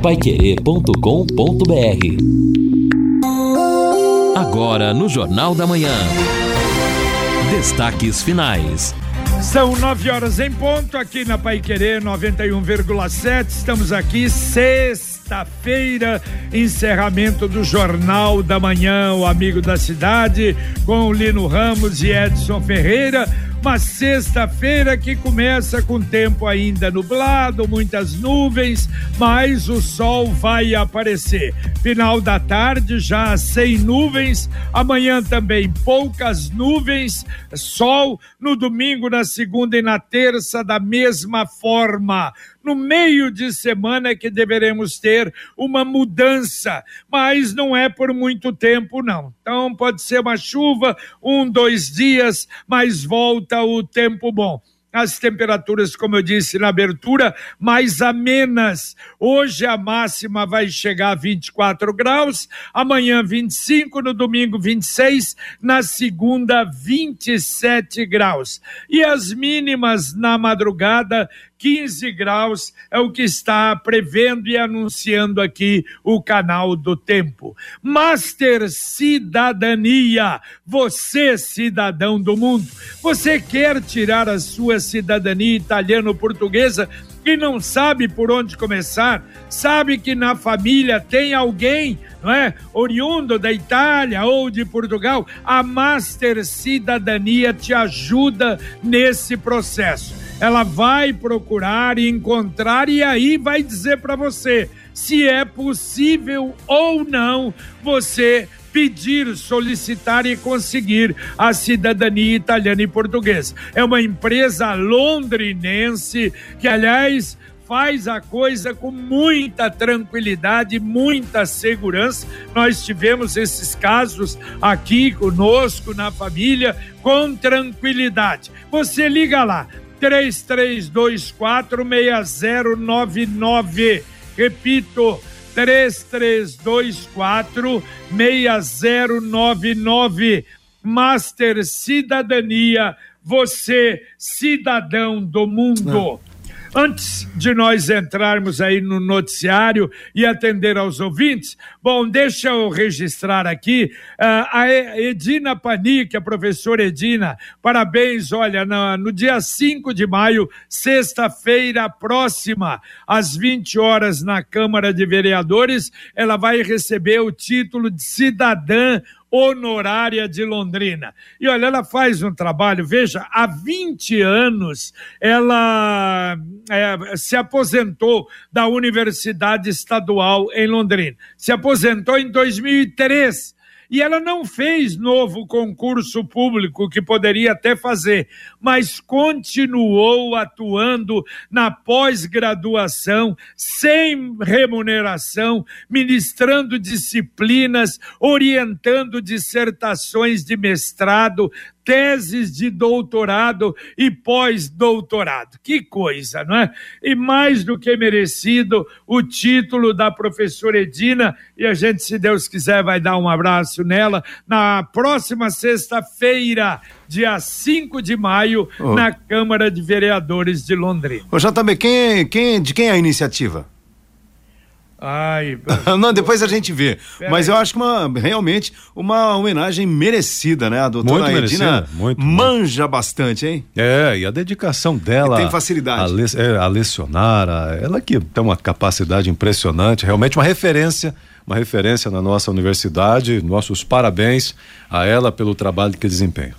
paiquerê.com.br Agora no Jornal da Manhã. Destaques finais. São nove horas em ponto aqui na Pai Querer 91,7. Estamos aqui sexta-feira, encerramento do Jornal da Manhã, o Amigo da Cidade, com Lino Ramos e Edson Ferreira uma sexta-feira que começa com tempo ainda nublado, muitas nuvens, mas o sol vai aparecer. Final da tarde já sem nuvens, amanhã também poucas nuvens, sol. No domingo, na segunda e na terça, da mesma forma no meio de semana que deveremos ter uma mudança, mas não é por muito tempo, não. Então pode ser uma chuva, um, dois dias, mas volta o tempo bom as temperaturas, como eu disse na abertura, mais amenas. Hoje a máxima vai chegar a 24 graus, amanhã 25, no domingo 26, na segunda 27 graus. E as mínimas na madrugada 15 graus é o que está prevendo e anunciando aqui o canal do Tempo. Master Cidadania, você cidadão do mundo, você quer tirar a sua cidadania italiano-portuguesa e não sabe por onde começar, sabe que na família tem alguém, não é, oriundo da Itália ou de Portugal, a Master Cidadania te ajuda nesse processo ela vai procurar e encontrar e aí vai dizer para você se é possível ou não você pedir, solicitar e conseguir a cidadania italiana e portuguesa. É uma empresa londrinense que, aliás, faz a coisa com muita tranquilidade, muita segurança. Nós tivemos esses casos aqui conosco na família com tranquilidade. Você liga lá, 3324 6099. Repito, 3324 6099. Master Cidadania, você, cidadão do mundo. Antes de nós entrarmos aí no noticiário e atender aos ouvintes, bom, deixa eu registrar aqui uh, a Edina Panic, a professora Edina, parabéns, olha, no, no dia 5 de maio, sexta-feira próxima, às 20 horas na Câmara de Vereadores, ela vai receber o título de cidadã honorária de Londrina. E olha, ela faz um trabalho, veja, há 20 anos ela é, se aposentou da Universidade Estadual em Londrina. Se aposentou em 2003 e ela não fez novo concurso público, que poderia até fazer, mas continuou atuando na pós-graduação, sem remuneração, ministrando disciplinas, orientando dissertações de mestrado, teses de doutorado e pós-doutorado. Que coisa, não é? E mais do que merecido o título da professora Edina, e a gente, se Deus quiser, vai dar um abraço nela na próxima sexta-feira, dia 5 de maio, oh. na Câmara de Vereadores de Londrina. Ô, JB, quem, quem, de quem é a iniciativa? Ai, não, depois a gente vê. Mas eu acho que uma, realmente uma homenagem merecida, né? A doutora muito Edina muito, manja muito. bastante, hein? É, e a dedicação dela. E tem facilidade. A, le, é, a lecionar, a, ela que tem uma capacidade impressionante, realmente uma referência, uma referência na nossa universidade. Nossos parabéns a ela pelo trabalho que desempenha.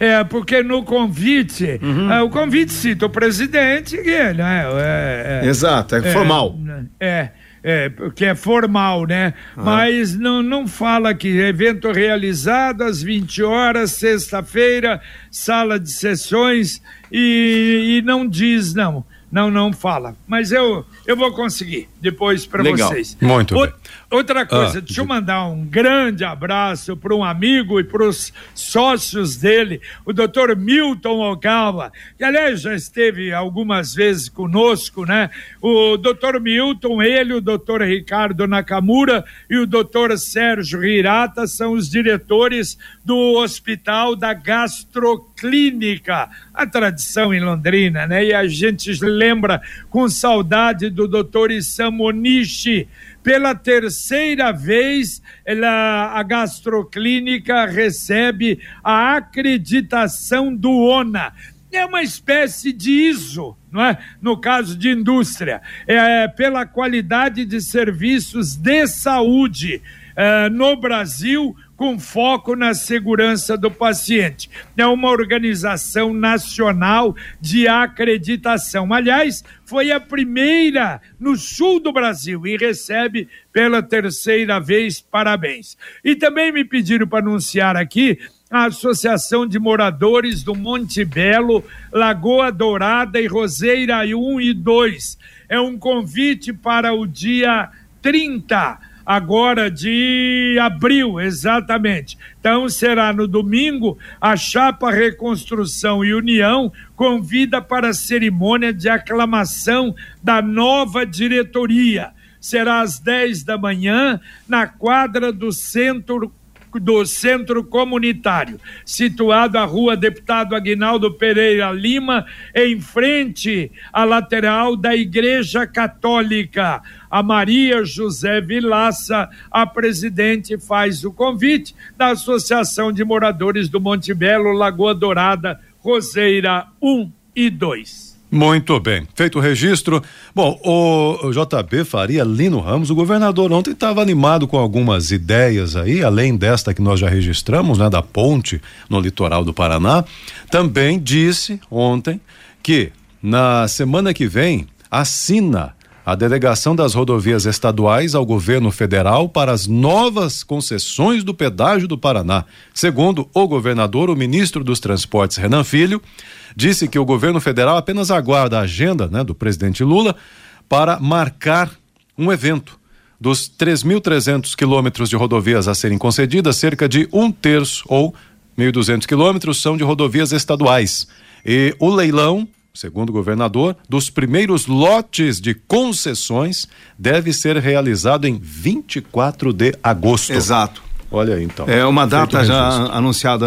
É, porque no convite, uhum. é, o convite cita o presidente ele, né? É, é, Exato, é, formal. É é, que é formal, né? Ah. Mas não, não fala que evento realizado às 20 horas, sexta-feira, sala de sessões, e, e não diz, não. Não, não fala. Mas eu, eu vou conseguir depois para vocês. Muito o, bem. Outra coisa, ah, deixa eu mandar um grande abraço para um amigo e para os sócios dele, o doutor Milton Ogawa, que aliás já esteve algumas vezes conosco, né? O doutor Milton, ele, o doutor Ricardo Nakamura e o doutor Sérgio Hirata são os diretores do Hospital da Gastroclínica, a tradição em Londrina, né? E a gente lembra com saudade do doutor Isamonishi. Pela terceira vez, ela, a gastroclínica recebe a acreditação do ONA. É uma espécie de ISO, não é? no caso de indústria, é, pela qualidade de serviços de saúde é, no Brasil, com foco na segurança do paciente. É uma organização nacional de acreditação. Aliás, foi a primeira no sul do Brasil e recebe pela terceira vez parabéns. E também me pediram para anunciar aqui a Associação de Moradores do Monte Belo, Lagoa Dourada e Roseira 1 e 2. É um convite para o dia 30 agora de abril, exatamente. Então será no domingo, a Chapa Reconstrução e União convida para a cerimônia de aclamação da nova diretoria. Será às 10 da manhã, na quadra do Centro do Centro Comunitário, situado à rua Deputado Aguinaldo Pereira Lima, em frente à lateral da Igreja Católica. A Maria José Vilaça, a presidente, faz o convite da Associação de Moradores do Monte Belo, Lagoa Dourada, Roseira 1 e 2. Muito bem, feito o registro. Bom, o JB Faria Lino Ramos, o governador ontem estava animado com algumas ideias aí, além desta que nós já registramos, né, da ponte no litoral do Paraná. Também disse ontem que na semana que vem assina a delegação das rodovias estaduais ao governo federal para as novas concessões do pedágio do Paraná. Segundo o governador, o ministro dos Transportes, Renan Filho, disse que o governo federal apenas aguarda a agenda né, do presidente Lula para marcar um evento. Dos 3.300 quilômetros de rodovias a serem concedidas, cerca de um terço ou 1.200 quilômetros são de rodovias estaduais. E o leilão, segundo o governador, dos primeiros lotes de concessões deve ser realizado em 24 de agosto. Exato. Olha aí, então. É uma data já anunciada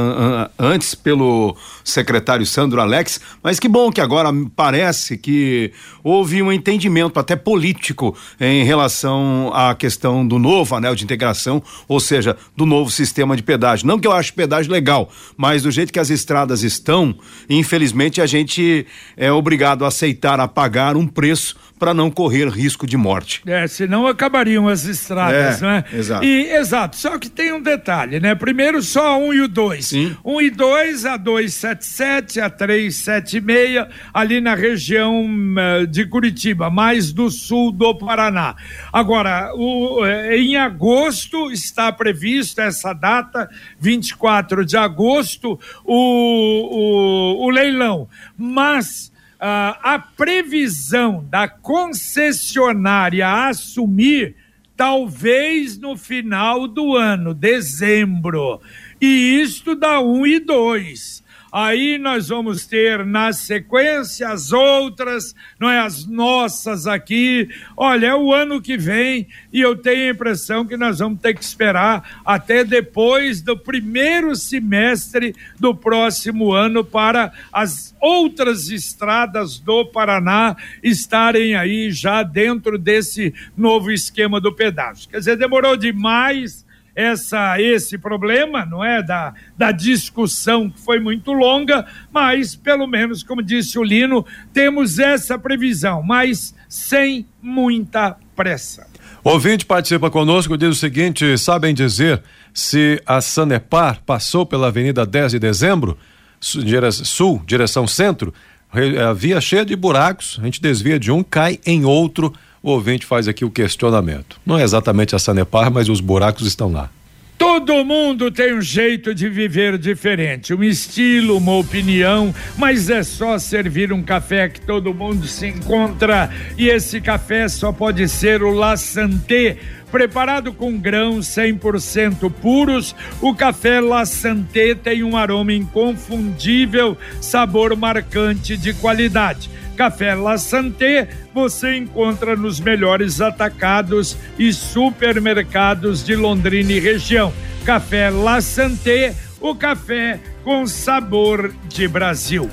antes pelo secretário Sandro Alex, mas que bom que agora parece que houve um entendimento até político em relação à questão do novo anel de integração, ou seja, do novo sistema de pedágio. Não que eu ache pedágio legal, mas do jeito que as estradas estão, infelizmente a gente é obrigado a aceitar a pagar um preço para não correr risco de morte. É, senão acabariam as estradas, é, né? Exato. E, exato, só que tem um detalhe, né? Primeiro só um e o dois. Sim. Um e dois, a 277, a 376, ali na região uh, de Curitiba, mais do sul do Paraná. Agora, o, uh, em agosto está previsto essa data, 24 de agosto, o, o, o leilão. Mas a previsão da concessionária assumir talvez no final do ano, dezembro. E isto dá um e dois. Aí nós vamos ter na sequência as outras, não é as nossas aqui. Olha, é o ano que vem e eu tenho a impressão que nós vamos ter que esperar até depois do primeiro semestre do próximo ano para as outras estradas do Paraná estarem aí já dentro desse novo esquema do pedágio. Quer dizer, demorou demais essa esse problema, não é da, da discussão que foi muito longa, mas pelo menos, como disse o Lino, temos essa previsão, mas sem muita pressa. Ouvinte participa conosco, diz o seguinte: sabem dizer se a Sanepar passou pela Avenida 10 de Dezembro, sul, direção centro, a via cheia de buracos, a gente desvia de um, cai em outro o ouvinte faz aqui o questionamento. Não é exatamente a Sanepar, mas os buracos estão lá. Todo mundo tem um jeito de viver diferente, um estilo, uma opinião, mas é só servir um café que todo mundo se encontra. E esse café só pode ser o La Santé Preparado com grãos 100% puros, o café La Santé tem um aroma inconfundível, sabor marcante de qualidade. Café La Santé você encontra nos melhores atacados e supermercados de Londrina e região. Café La Santé o café com sabor de Brasil.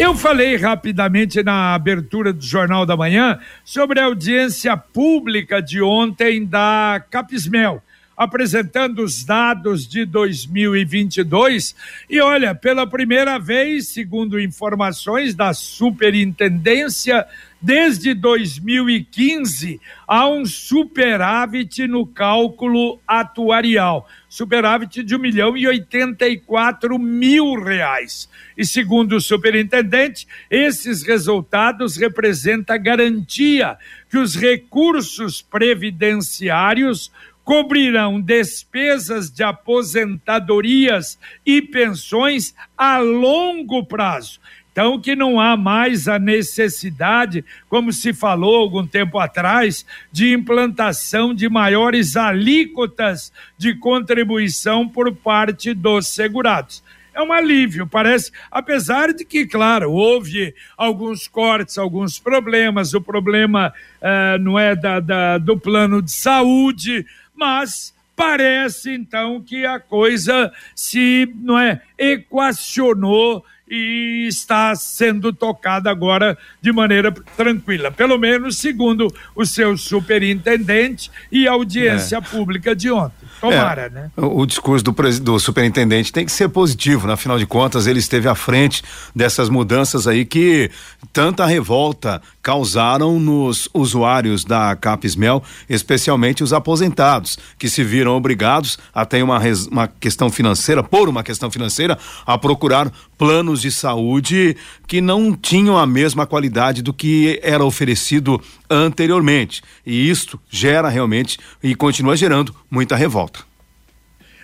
Eu falei rapidamente na abertura do Jornal da Manhã sobre a audiência pública de ontem da Capismel apresentando os dados de 2022. E olha, pela primeira vez, segundo informações da Superintendência, desde 2015 há um superávit no cálculo atuarial. Superávit de um milhão e oitenta e quatro mil reais. E segundo o superintendente, esses resultados representam a garantia que os recursos previdenciários cobrirão despesas de aposentadorias e pensões a longo prazo. Então, que não há mais a necessidade, como se falou algum tempo atrás, de implantação de maiores alíquotas de contribuição por parte dos segurados. É um alívio, parece, apesar de que, claro, houve alguns cortes, alguns problemas, o problema uh, não é da, da, do plano de saúde, mas parece então que a coisa se não é equacionou e está sendo tocada agora de maneira tranquila, pelo menos segundo o seu superintendente e audiência é. pública de ontem. Tomara, é, né? O, o discurso do, do, superintendente tem que ser positivo, né? afinal de contas, ele esteve à frente dessas mudanças aí que tanta revolta causaram nos usuários da Capismel, especialmente os aposentados, que se viram obrigados a ter uma, uma questão financeira, por uma questão financeira, a procurar planos de saúde que não tinham a mesma qualidade do que era oferecido anteriormente. E isto gera realmente e continua gerando muita revolta.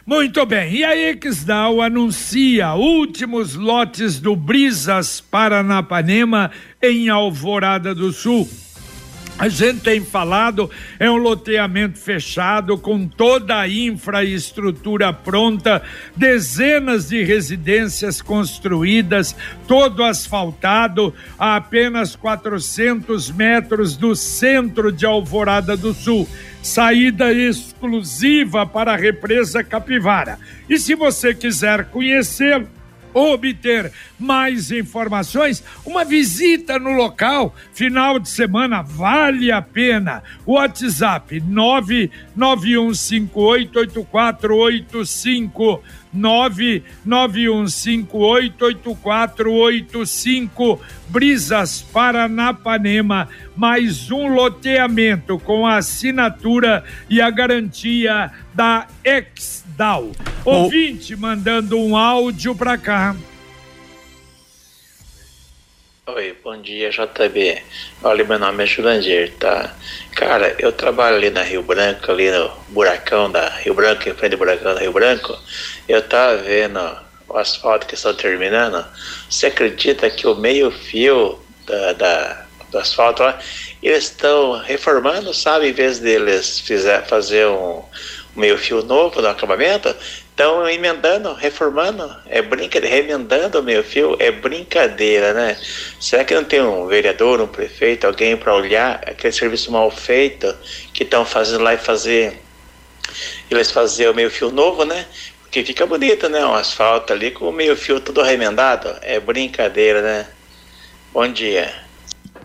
Muito bem, e a Exdal anuncia últimos lotes do Brisas Paranapanema em Alvorada do Sul. A gente tem falado, é um loteamento fechado com toda a infraestrutura pronta, dezenas de residências construídas, todo asfaltado, a apenas 400 metros do centro de Alvorada do Sul. Saída exclusiva para a represa Capivara. E se você quiser conhecê-lo, obter mais informações, uma visita no local, final de semana, vale a pena. WhatsApp 991588485 991588485 Brisas Paranapanema, mais um loteamento com a assinatura e a garantia da Exdal. Ouvinte mandando um áudio para cá. Oi, bom dia JB. Olha, meu nome é Jurandir, tá? Cara, eu trabalho ali na Rio Branco, ali no buracão da Rio Branco, em frente do buracão da Rio Branco. Eu tava vendo o asfalto que estão terminando. Você acredita que o meio fio da, da do asfalto lá, eles estão reformando, sabe? Em vez deles fizer, fazer um meio fio novo no acabamento, estão emendando, reformando, é brincadeira, remendando o meio fio, é brincadeira, né? Será que não tem um vereador, um prefeito, alguém para olhar aquele serviço mal feito que estão fazendo lá e fazer, eles fazer o meio fio novo, né? Porque fica bonito, né? Um asfalto ali com o meio fio tudo remendado, é brincadeira, né? Bom dia.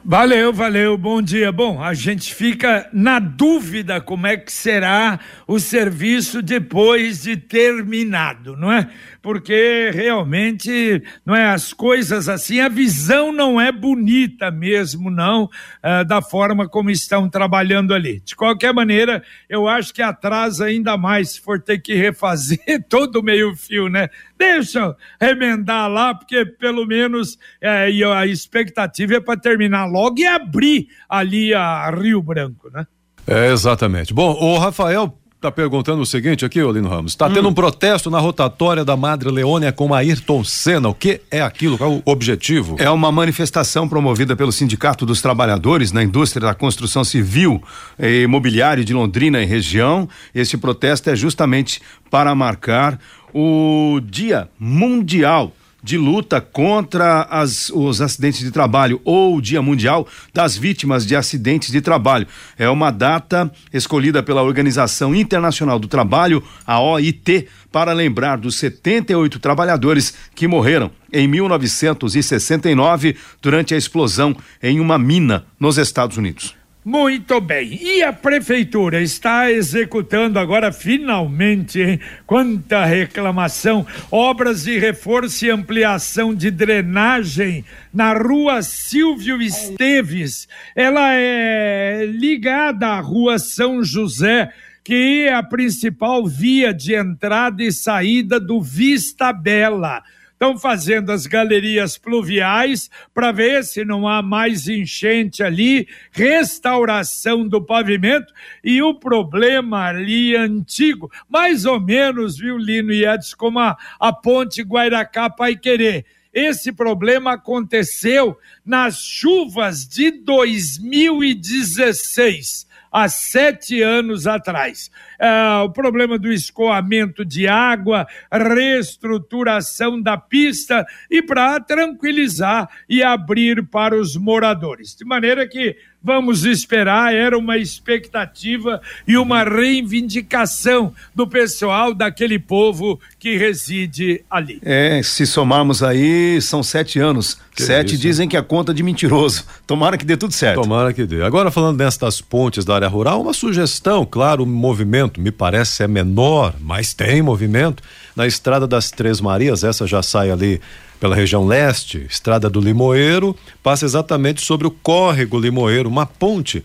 Valeu, valeu, bom dia. Bom, a gente fica na dúvida como é que será o serviço depois de terminado, não é? Porque realmente, não é? As coisas assim, a visão não é bonita mesmo, não, uh, da forma como estão trabalhando ali. De qualquer maneira, eu acho que atrasa ainda mais se for ter que refazer todo o meio-fio, né? Deixa remendar lá, porque pelo menos é, a expectativa é para terminar logo e abrir ali a Rio Branco, né? É, exatamente. Bom, o Rafael tá perguntando o seguinte aqui, Olino Ramos. Está hum. tendo um protesto na rotatória da Madre Leônia com Ayrton Senna. O que é aquilo? Qual é o objetivo? É uma manifestação promovida pelo Sindicato dos Trabalhadores na indústria da construção civil e imobiliário de Londrina e região. Esse protesto é justamente para marcar o Dia Mundial de luta contra as, os acidentes de trabalho ou Dia Mundial das Vítimas de Acidentes de Trabalho. É uma data escolhida pela Organização Internacional do Trabalho, a OIT, para lembrar dos 78 trabalhadores que morreram em 1969 durante a explosão em uma mina nos Estados Unidos. Muito bem. E a prefeitura está executando agora finalmente, hein? Quanta reclamação! Obras de reforço e ampliação de drenagem na rua Silvio Esteves. Ela é ligada à rua São José, que é a principal via de entrada e saída do Vista Bela estão fazendo as galerias pluviais para ver se não há mais enchente ali, restauração do pavimento e o problema ali antigo, mais ou menos, viu, Lino e Edson, como a, a ponte Guairacá Pai Querer. Esse problema aconteceu nas chuvas de 2016 há sete anos atrás. É, o problema do escoamento de água, reestruturação da pista e para tranquilizar e abrir para os moradores. De maneira que vamos esperar, era uma expectativa e uma reivindicação do pessoal daquele povo que reside ali. É, se somarmos aí, são sete anos. Que sete isso, dizem que é conta de mentiroso. Tomara que dê tudo certo. Tomara que dê. Agora, falando destas pontes da área rural, uma sugestão, claro, o movimento me parece é menor, mas tem movimento. Na estrada das Três Marias, essa já sai ali pela região leste, estrada do Limoeiro, passa exatamente sobre o córrego Limoeiro, uma ponte.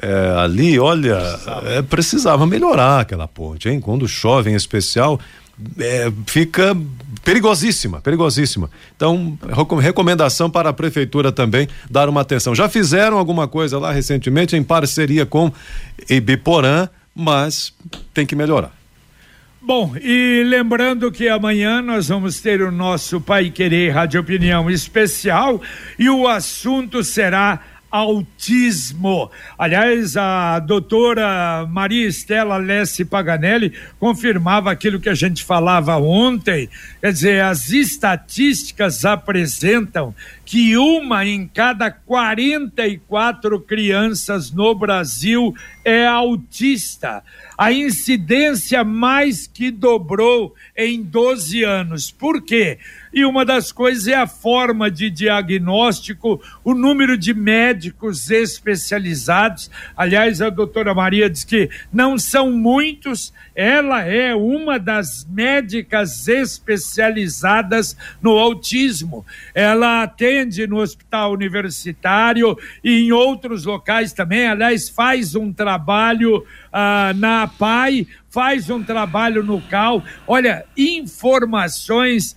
É, ali, olha, precisava. É, precisava melhorar aquela ponte, hein? Quando chove em especial, é, fica perigosíssima, perigosíssima. Então, recomendação para a prefeitura também dar uma atenção. Já fizeram alguma coisa lá recentemente em parceria com Ibiporã, mas tem que melhorar. Bom, e lembrando que amanhã nós vamos ter o nosso Pai Querer Rádio Opinião especial e o assunto será autismo. Aliás, a doutora Maria Estela Lessi Paganelli confirmava aquilo que a gente falava ontem. Quer dizer, as estatísticas apresentam que uma em cada 44 crianças no Brasil é autista. A incidência mais que dobrou em 12 anos. Por quê? E uma das coisas é a forma de diagnóstico, o número de médicos especializados. Aliás, a doutora Maria diz que não são muitos, ela é uma das médicas especializadas no autismo. Ela atende no hospital universitário e em outros locais também. Aliás, faz um trabalho ah, na PAI, faz um trabalho no CAL. Olha, informações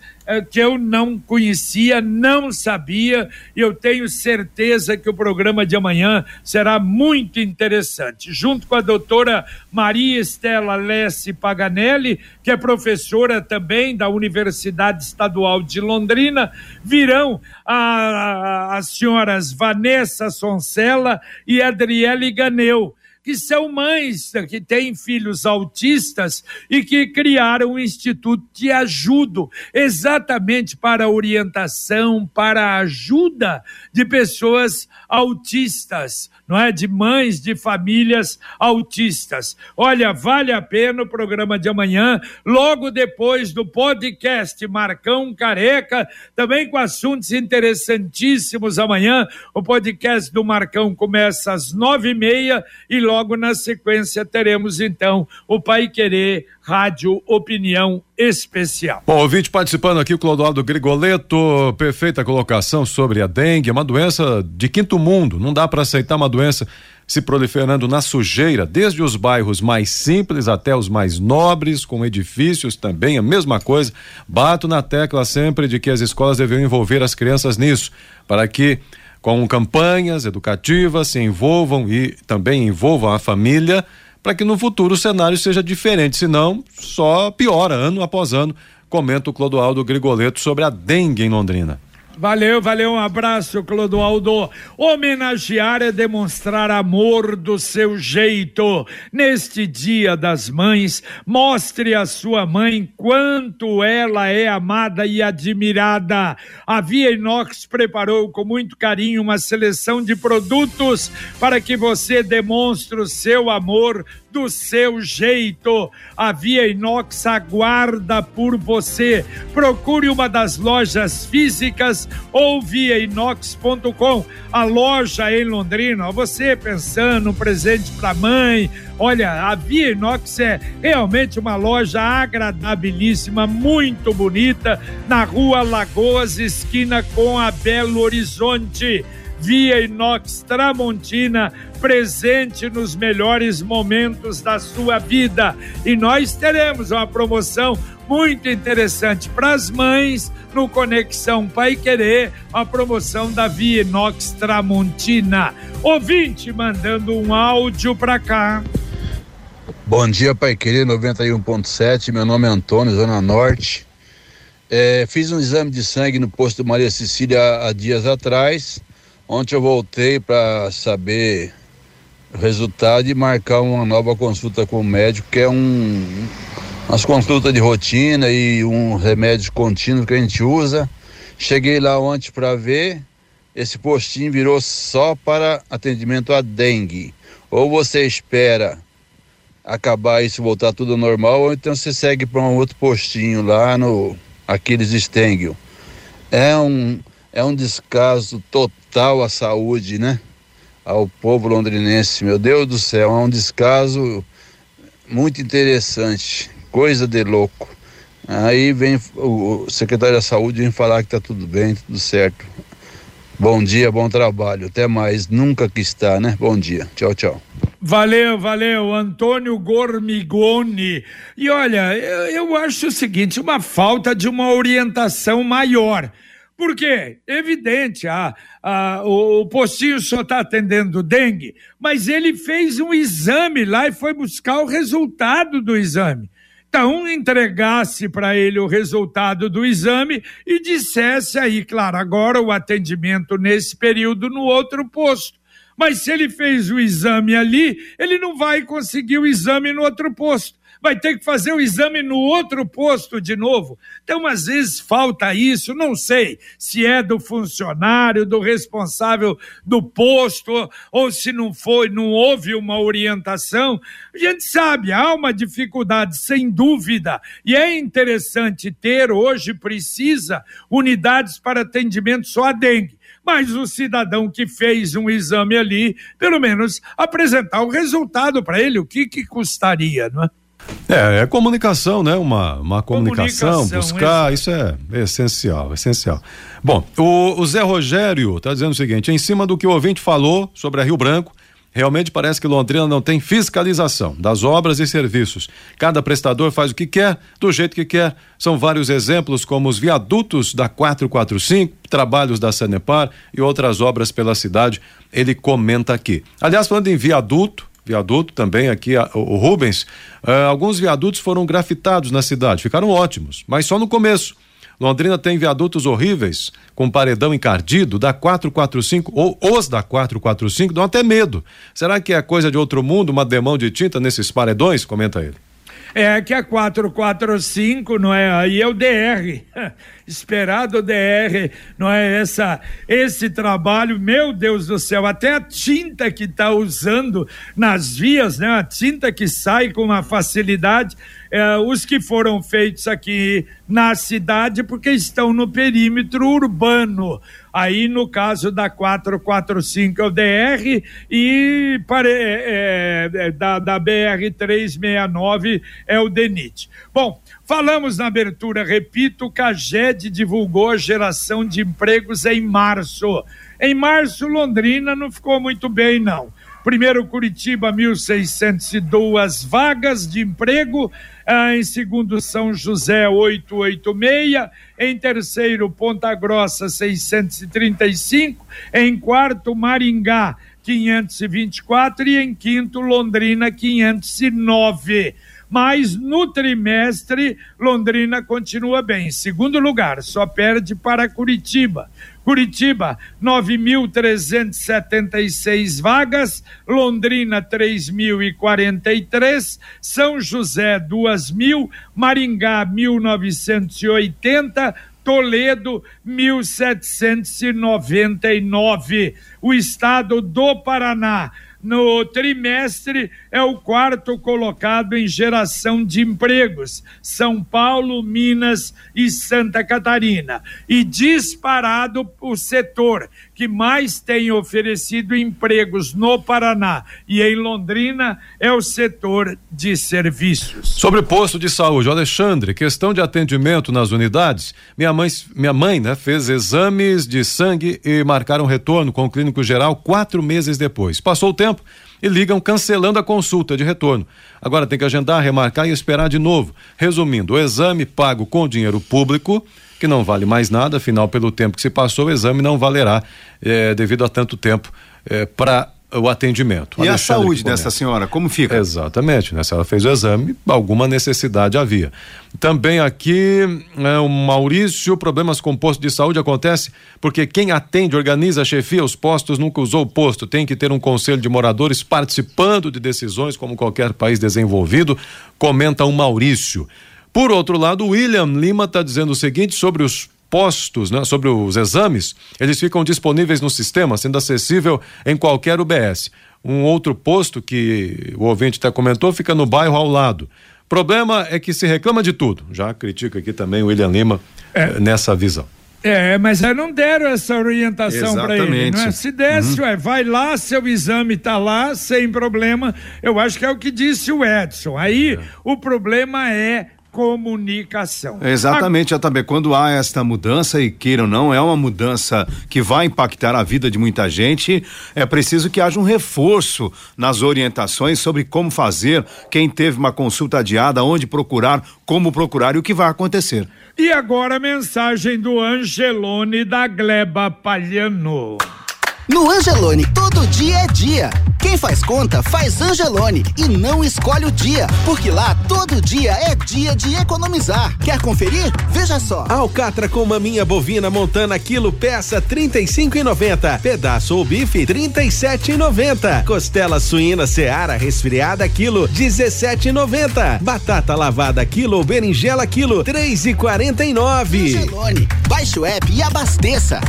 que eu não conhecia, não sabia, e eu tenho certeza que o programa de amanhã será muito interessante. Junto com a doutora Maria Estela Lessi Paganelli, que é professora também da Universidade Estadual de Londrina, virão as senhoras Vanessa Soncella e Adriele Ganeu que são mães que têm filhos autistas e que criaram um instituto de ajuda exatamente para orientação, para ajuda de pessoas autistas, não é? De mães de famílias autistas. Olha, vale a pena o programa de amanhã, logo depois do podcast Marcão Careca, também com assuntos interessantíssimos amanhã. O podcast do Marcão começa às nove e meia e logo logo na sequência teremos então o Pai Querer Rádio Opinião Especial. Bom, ouvinte participando aqui, o Clodoaldo Grigoleto, perfeita colocação sobre a dengue, uma doença de quinto mundo, não dá para aceitar uma doença se proliferando na sujeira, desde os bairros mais simples até os mais nobres, com edifícios também, a mesma coisa. Bato na tecla sempre de que as escolas deveriam envolver as crianças nisso, para que com campanhas educativas, se envolvam e também envolvam a família, para que no futuro o cenário seja diferente, senão só piora ano após ano, comenta o Clodoaldo Grigoleto sobre a dengue em Londrina. Valeu, valeu, um abraço, Clodoaldo. Homenagear é demonstrar amor do seu jeito. Neste Dia das Mães, mostre à sua mãe quanto ela é amada e admirada. A Via Inox preparou com muito carinho uma seleção de produtos para que você demonstre o seu amor do seu jeito. A Via Inox aguarda por você. Procure uma das lojas físicas ou viainox.com. A loja em Londrina, você pensando um presente para mãe. Olha, a Via Inox é realmente uma loja agradabilíssima, muito bonita, na rua Lagoas, esquina com a Belo Horizonte. Via Inox Tramontina, presente nos melhores momentos da sua vida. E nós teremos uma promoção muito interessante para as mães no Conexão Pai Querer, a promoção da Via Inox Tramontina. Ouvinte mandando um áudio para cá. Bom dia, Pai Querer 91.7. Meu nome é Antônio, Zona Norte. É, fiz um exame de sangue no posto Maria Cecília há, há dias atrás. Ontem eu voltei para saber o resultado e marcar uma nova consulta com o médico, que é um umas consultas de rotina e um remédio contínuo que a gente usa. Cheguei lá ontem para ver, esse postinho virou só para atendimento a dengue. Ou você espera acabar isso voltar tudo normal, ou então você segue para um outro postinho lá no Aquiles Stengel. É um, é um descaso total à saúde, né? Ao povo londrinense. Meu Deus do céu, é um descaso muito interessante, coisa de louco. Aí vem o secretário da saúde vem falar que está tudo bem, tudo certo. Bom dia, bom trabalho. Até mais. Nunca que está, né? Bom dia. Tchau, tchau. Valeu, valeu, Antônio Gormigoni. E olha, eu, eu acho o seguinte: uma falta de uma orientação maior. Por quê? Evidente, a, a, o, o postinho só está atendendo dengue, mas ele fez um exame lá e foi buscar o resultado do exame. Então, entregasse para ele o resultado do exame e dissesse aí, claro, agora o atendimento nesse período no outro posto. Mas se ele fez o exame ali, ele não vai conseguir o exame no outro posto vai ter que fazer o exame no outro posto de novo. Então, às vezes falta isso, não sei se é do funcionário, do responsável do posto, ou se não foi, não houve uma orientação. A gente sabe, há uma dificuldade, sem dúvida, e é interessante ter, hoje precisa, unidades para atendimento só a dengue mas o cidadão que fez um exame ali, pelo menos apresentar o resultado para ele, o que, que custaria, não é? É, é comunicação, né? Uma, uma comunicação, comunicação buscar, isso é essencial, essencial. Bom, o, o Zé Rogério está dizendo o seguinte: em cima do que o ouvinte falou sobre a Rio Branco, realmente parece que Londrina não tem fiscalização das obras e serviços. Cada prestador faz o que quer, do jeito que quer. São vários exemplos, como os viadutos da 445, trabalhos da Sanepar e outras obras pela cidade. Ele comenta aqui. Aliás, falando em viaduto, viaduto também aqui, a, o Rubens, uh, alguns viadutos foram grafitados na cidade, ficaram ótimos, mas só no começo. Londrina tem viadutos horríveis, com paredão encardido, da 445, ou os da 445, dão até medo. Será que é coisa de outro mundo, uma demão de tinta nesses paredões? Comenta ele. É que a 445 não é aí é o DR. Esperado DR, não é essa esse trabalho, meu Deus do céu, até a tinta que está usando nas vias, né? A tinta que sai com uma facilidade, é, os que foram feitos aqui na cidade porque estão no perímetro urbano aí no caso da 445 é o DR e é, é, da, da BR 369 é o DENIT. Bom, falamos na abertura, repito, que a GED divulgou a geração de empregos em março. Em março, Londrina não ficou muito bem, não. Primeiro, Curitiba, 1.602 vagas de emprego. Ah, em segundo, São José, 886. Em terceiro, Ponta Grossa, 635. Em quarto, Maringá, 524. E em quinto, Londrina, 509. mas no trimestre Londrina continua bem. Segundo lugar, só perde para Curitiba. Curitiba, 9.376 vagas, Londrina, 3.043, São José, 2.000, Maringá, 1.980, Toledo, 1799. O estado do Paraná, no trimestre é o quarto colocado em geração de empregos. São Paulo, Minas e Santa Catarina. E disparado o setor que mais tem oferecido empregos no Paraná e em Londrina é o setor de serviços. Sobre posto de saúde, Alexandre, questão de atendimento nas unidades. Minha mãe, minha mãe, né, fez exames de sangue e marcaram retorno com o clínico geral quatro meses depois. Passou o tempo e ligam cancelando a consulta de retorno. Agora tem que agendar, remarcar e esperar de novo. Resumindo, o exame pago com dinheiro público que não vale mais nada, afinal, pelo tempo que se passou, o exame não valerá é, devido a tanto tempo é, para o atendimento. E Alexandre a saúde dessa senhora, como fica? Exatamente, né? Se ela fez o exame, alguma necessidade havia. Também aqui, é, o Maurício, problemas com posto de saúde acontece porque quem atende, organiza, chefia os postos nunca usou o posto. Tem que ter um conselho de moradores participando de decisões, como qualquer país desenvolvido, comenta o Maurício. Por outro lado, o William Lima está dizendo o seguinte sobre os postos, né, sobre os exames, eles ficam disponíveis no sistema, sendo acessível em qualquer UBS. Um outro posto que o ouvinte até comentou fica no bairro ao lado. Problema é que se reclama de tudo. Já critica aqui também o William Lima é. Eh, nessa visão. É, mas não deram essa orientação para ele, não é? Se desse, uhum. ué, vai lá, seu exame tá lá, sem problema. Eu acho que é o que disse o Edson. Aí é. o problema é comunicação. Exatamente, a... também quando há esta mudança e queira ou não, é uma mudança que vai impactar a vida de muita gente, é preciso que haja um reforço nas orientações sobre como fazer, quem teve uma consulta adiada, onde procurar, como procurar e o que vai acontecer. E agora a mensagem do Angelone da Gleba Palhano. No Angelone, todo dia é dia. Quem faz conta, faz Angelone e não escolhe o dia, porque lá todo dia é dia de economizar. Quer conferir? Veja só. Alcatra com maminha bovina montana quilo peça 35,90. Pedaço ou bife 37,90. Costela suína seara resfriada quilo 17,90. Batata lavada quilo ou berinjela quilo 3,49. Angelone, baixe o app e abasteça.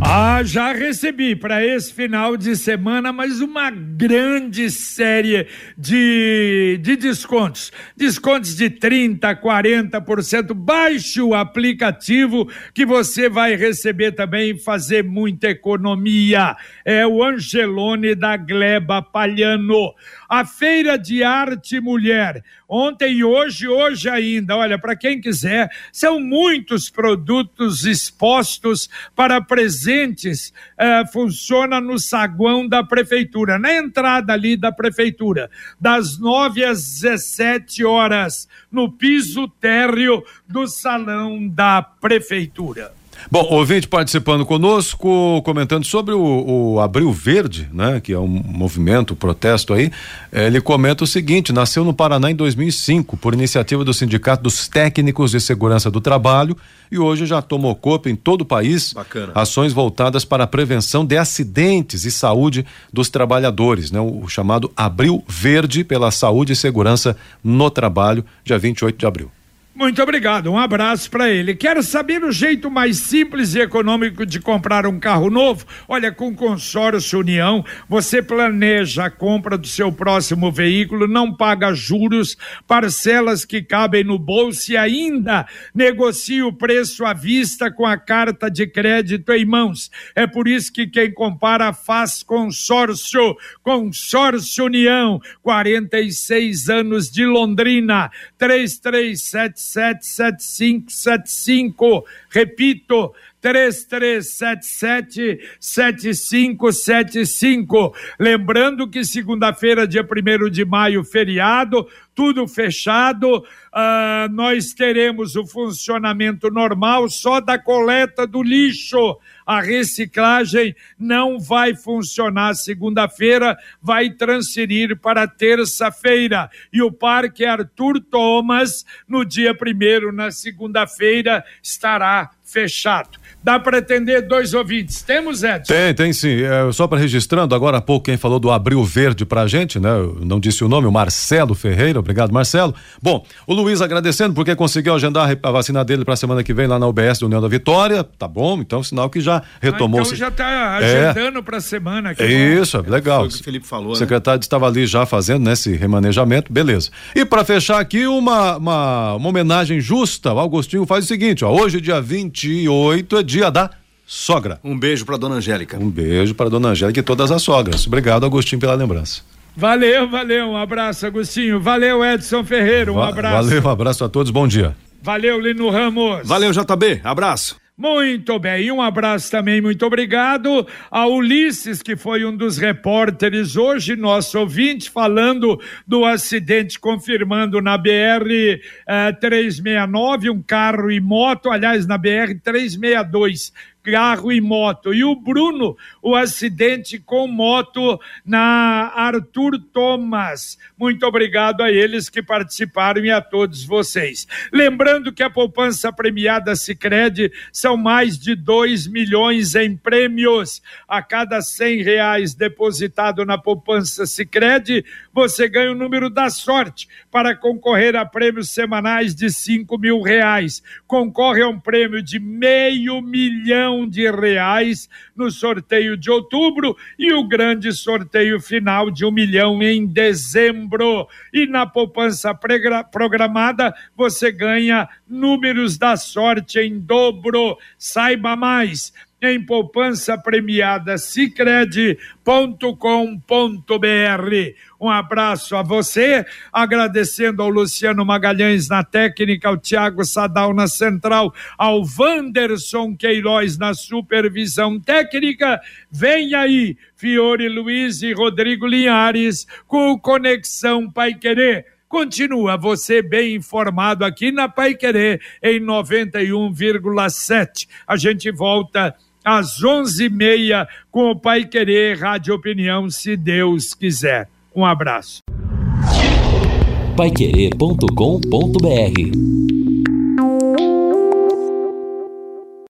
Ah, já recebi para esse final de semana mais uma grande série de, de descontos. Descontos de 30%, 40%. Baixe o aplicativo que você vai receber também e fazer muita economia. É o Angelone da Gleba Palhano a Feira de Arte Mulher. Ontem e hoje, hoje ainda. Olha, para quem quiser, são muitos produtos expostos para presentes. Eh, funciona no saguão da prefeitura, na entrada ali da prefeitura, das nove às 17 horas, no piso térreo do salão da prefeitura. Bom, ouvinte participando conosco, comentando sobre o, o, Abril Verde, né, que é um movimento, um protesto aí, eh, ele comenta o seguinte: nasceu no Paraná em 2005 por iniciativa do Sindicato dos Técnicos de Segurança do Trabalho e hoje já tomou corpo em todo o país. Bacana. Ações voltadas para a prevenção de acidentes e saúde dos trabalhadores, né, o, o chamado Abril Verde pela Saúde e Segurança no Trabalho, dia 28 de abril. Muito obrigado, um abraço para ele. Quero saber o jeito mais simples e econômico de comprar um carro novo? Olha, com consórcio União, você planeja a compra do seu próximo veículo, não paga juros, parcelas que cabem no bolso e ainda negocia o preço à vista com a carta de crédito em mãos. É por isso que quem compara faz consórcio. Consórcio União, 46 anos de Londrina, 337 sete sete cinco sete cinco Repito, 3377-7575. Lembrando que segunda-feira, dia 1 de maio, feriado, tudo fechado, uh, nós teremos o funcionamento normal só da coleta do lixo. A reciclagem não vai funcionar segunda-feira, vai transferir para terça-feira. E o Parque Arthur Thomas, no dia primeiro, na segunda-feira, estará fechado. Dá para atender dois ouvintes. Temos, Edson? Tem, tem sim. É, só para registrando, agora há pouco quem falou do Abril Verde pra gente, né? Eu não disse o nome, o Marcelo Ferreira. Obrigado, Marcelo. Bom, o Luiz agradecendo porque conseguiu agendar a vacina dele para semana que vem lá na UBS do União da Vitória. Tá bom, então sinal que já retomou. Ah, então já tá agendando é. para semana. Que é isso, é, legal. Foi o que o Felipe falou, O né? secretário né? estava ali já fazendo, né, esse remanejamento, beleza. E para fechar aqui, uma, uma, uma homenagem justa, o Augustinho faz o seguinte, ó, hoje dia 28 é dia da sogra. Um beijo para dona Angélica. Um beijo para dona Angélica e todas as sogras. Obrigado, Agostinho, pela lembrança. Valeu, valeu, um abraço, Agostinho. Valeu, Edson Ferreira, um Va abraço. Valeu, um abraço a todos, bom dia. Valeu, Lino Ramos. Valeu, JB, abraço. Muito bem, e um abraço também, muito obrigado a Ulisses, que foi um dos repórteres hoje, nosso ouvinte, falando do acidente, confirmando na BR eh, 369, um carro e moto, aliás, na BR 362, carro e moto. E o Bruno, o acidente com moto na Arthur Thomas. Muito obrigado a eles que participaram e a todos vocês. Lembrando que a poupança premiada Sicredi são mais de 2 milhões em prêmios. A cada 100 reais depositado na poupança Sicredi, você ganha o número da sorte para concorrer a prêmios semanais de 5 mil reais. Concorre a um prêmio de meio milhão milhão de reais no sorteio de outubro e o grande sorteio final de um milhão em dezembro. E na poupança programada você ganha números da sorte em dobro. Saiba mais em poupança premiada cicred.com.br. Um abraço a você, agradecendo ao Luciano Magalhães na técnica, ao Tiago Sadal na central, ao Wanderson Queiroz na supervisão técnica. Vem aí, Fiore Luiz e Rodrigo Linhares com Conexão Pai Querer Continua você bem informado aqui na Pai Querer em 91,7. A gente volta às onze e meia com o Pai Querer Rádio Opinião, se Deus quiser. Um abraço. Paiquerê.com.br